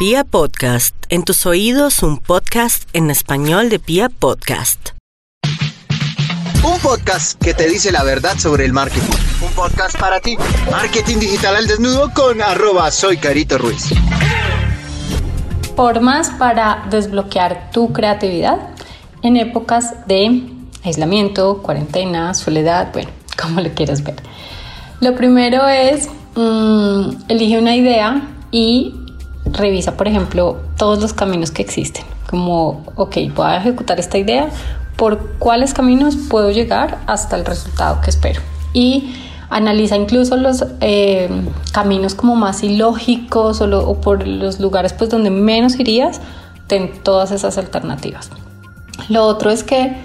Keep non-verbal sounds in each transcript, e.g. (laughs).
Pia Podcast, en tus oídos un podcast en español de Pia Podcast. Un podcast que te dice la verdad sobre el marketing. Un podcast para ti. Marketing digital al desnudo con arroba soy Carito Ruiz. Formas para desbloquear tu creatividad en épocas de aislamiento, cuarentena, soledad, bueno, (laughs) como lo quieras ver. Lo primero es, mm, elige una idea y revisa, por ejemplo, todos los caminos que existen. Como, ok, voy a ejecutar esta idea, ¿por cuáles caminos puedo llegar hasta el resultado que espero? Y analiza incluso los eh, caminos como más ilógicos o, o, por los lugares pues donde menos irías, ten todas esas alternativas. Lo otro es que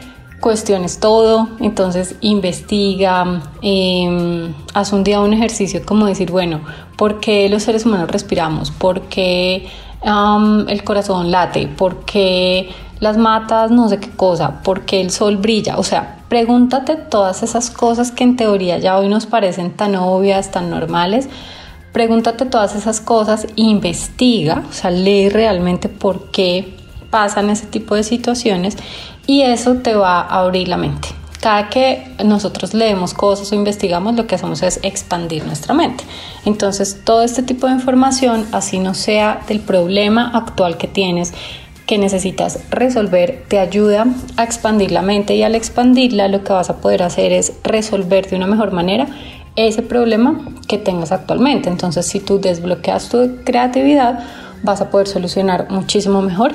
cuestiones todo, entonces investiga, eh, haz un día un ejercicio como decir, bueno, ¿por qué los seres humanos respiramos? ¿Por qué el corazón late? ¿Por qué las matas no sé qué cosa? ¿Por qué el sol brilla? O sea, pregúntate todas esas cosas que en teoría ya hoy nos parecen tan obvias, tan normales. Pregúntate todas esas cosas, investiga, o sea, lee realmente por qué pasan ese tipo de situaciones y eso te va a abrir la mente. Cada que nosotros leemos cosas o investigamos, lo que hacemos es expandir nuestra mente. Entonces, todo este tipo de información, así no sea del problema actual que tienes, que necesitas resolver, te ayuda a expandir la mente y al expandirla lo que vas a poder hacer es resolver de una mejor manera ese problema que tengas actualmente. Entonces, si tú desbloqueas tu creatividad, vas a poder solucionar muchísimo mejor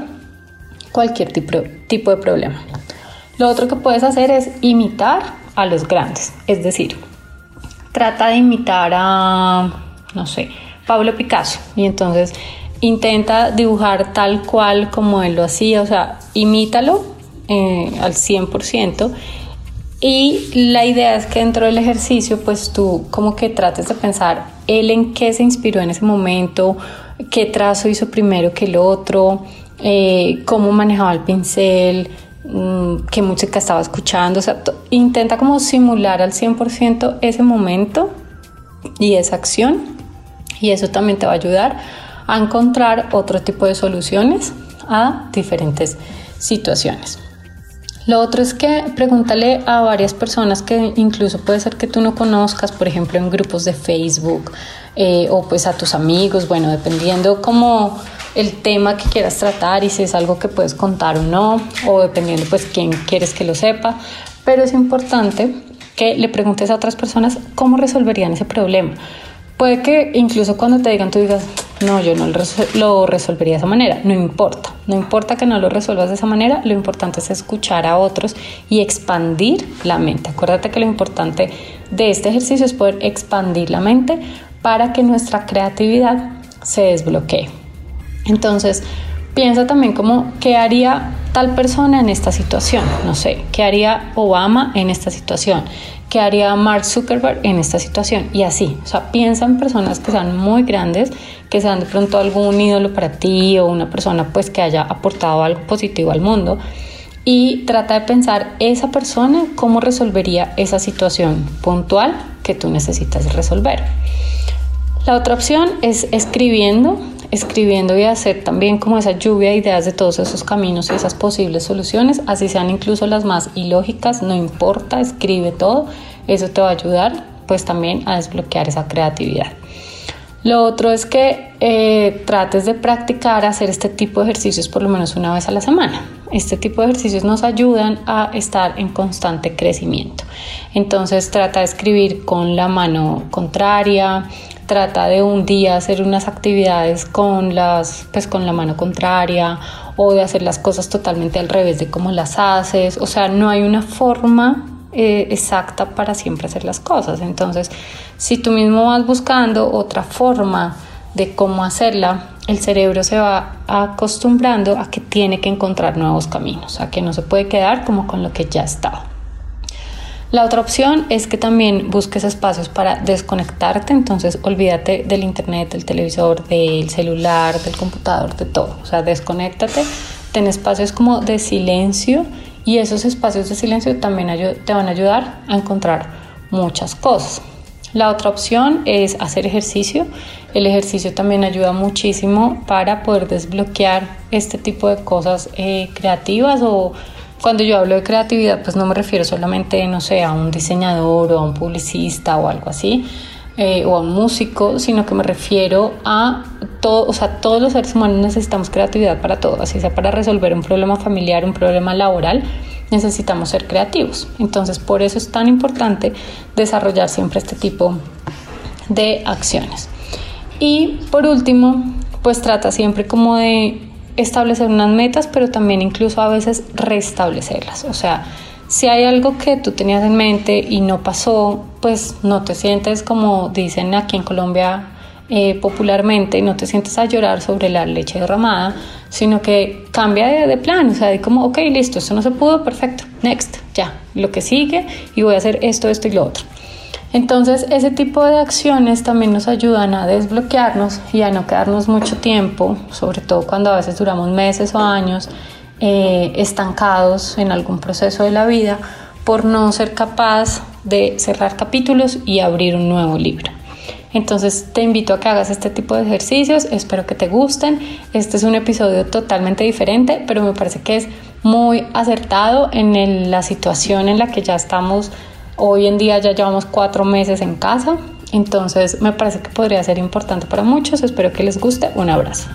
cualquier tipo, de problema. Lo otro que puedes hacer es imitar a los grandes, es decir, trata de imitar a, no sé, Pablo Picasso y entonces intenta dibujar tal cual como él lo hacía, o sea, imítalo eh, al 100%. Y la idea es que dentro del ejercicio, pues tú como que trates de pensar él en qué se inspiró en ese momento, qué trazo hizo primero que el otro, eh, cómo manejaba el pincel, mm, qué música estaba escuchando, o sea, intenta como simular al 100% ese momento y esa acción y eso también te va a ayudar a encontrar otro tipo de soluciones a diferentes situaciones. Lo otro es que pregúntale a varias personas que incluso puede ser que tú no conozcas, por ejemplo en grupos de Facebook eh, o pues a tus amigos, bueno, dependiendo cómo el tema que quieras tratar y si es algo que puedes contar o no, o dependiendo pues quién quieres que lo sepa, pero es importante que le preguntes a otras personas cómo resolverían ese problema. Puede que incluso cuando te digan tú digas, no, yo no lo resolvería de esa manera, no importa, no importa que no lo resuelvas de esa manera, lo importante es escuchar a otros y expandir la mente. Acuérdate que lo importante de este ejercicio es poder expandir la mente para que nuestra creatividad se desbloquee. Entonces, piensa también como, ¿qué haría tal persona en esta situación? No sé, ¿qué haría Obama en esta situación? ¿Qué haría Mark Zuckerberg en esta situación? Y así, o sea, piensa en personas que sean muy grandes, que sean de pronto algún ídolo para ti o una persona pues que haya aportado algo positivo al mundo y trata de pensar esa persona cómo resolvería esa situación puntual que tú necesitas resolver. La otra opción es escribiendo, escribiendo y hacer también como esa lluvia de ideas de todos esos caminos y esas posibles soluciones, así sean incluso las más ilógicas, no importa, escribe todo, eso te va a ayudar pues también a desbloquear esa creatividad. Lo otro es que eh, trates de practicar hacer este tipo de ejercicios por lo menos una vez a la semana. Este tipo de ejercicios nos ayudan a estar en constante crecimiento. Entonces trata de escribir con la mano contraria, trata de un día hacer unas actividades con las pues con la mano contraria o de hacer las cosas totalmente al revés de cómo las haces. O sea no hay una forma eh, exacta para siempre hacer las cosas. Entonces si tú mismo vas buscando otra forma de cómo hacerla el cerebro se va acostumbrando a que tiene que encontrar nuevos caminos a que no se puede quedar como con lo que ya estaba la otra opción es que también busques espacios para desconectarte, entonces olvídate del internet, del televisor, del celular, del computador, de todo. O sea, desconéctate, ten espacios como de silencio y esos espacios de silencio también te van a ayudar a encontrar muchas cosas. La otra opción es hacer ejercicio. El ejercicio también ayuda muchísimo para poder desbloquear este tipo de cosas eh, creativas o cuando yo hablo de creatividad pues no me refiero solamente, no sé, a un diseñador o a un publicista o algo así, eh, o a un músico, sino que me refiero a todo, o sea, todos los seres humanos necesitamos creatividad para todo, así sea para resolver un problema familiar, un problema laboral, necesitamos ser creativos. Entonces, por eso es tan importante desarrollar siempre este tipo de acciones. Y por último, pues trata siempre como de establecer unas metas, pero también incluso a veces restablecerlas. O sea, si hay algo que tú tenías en mente y no pasó, pues no te sientes como dicen aquí en Colombia eh, popularmente, no te sientes a llorar sobre la leche derramada, sino que cambia de, plan, o sea, de como, ok, listo, esto no se pudo, perfecto, next, ya, lo que sigue y voy a hacer esto, esto y lo otro. Entonces, ese tipo de acciones también nos ayudan a desbloquearnos y a no quedarnos mucho tiempo, sobre todo cuando a veces duramos meses o años eh, estancados en algún proceso de la vida, por no ser capaz de cerrar capítulos y abrir un nuevo libro. Entonces te invito a que hagas este tipo de ejercicios, espero que te gusten. Este es un episodio totalmente diferente, pero me parece que es muy acertado en la situación en la que ya estamos. Hoy en día ya llevamos cuatro meses en casa, entonces me parece que podría ser importante para muchos. Espero que les guste. Un abrazo.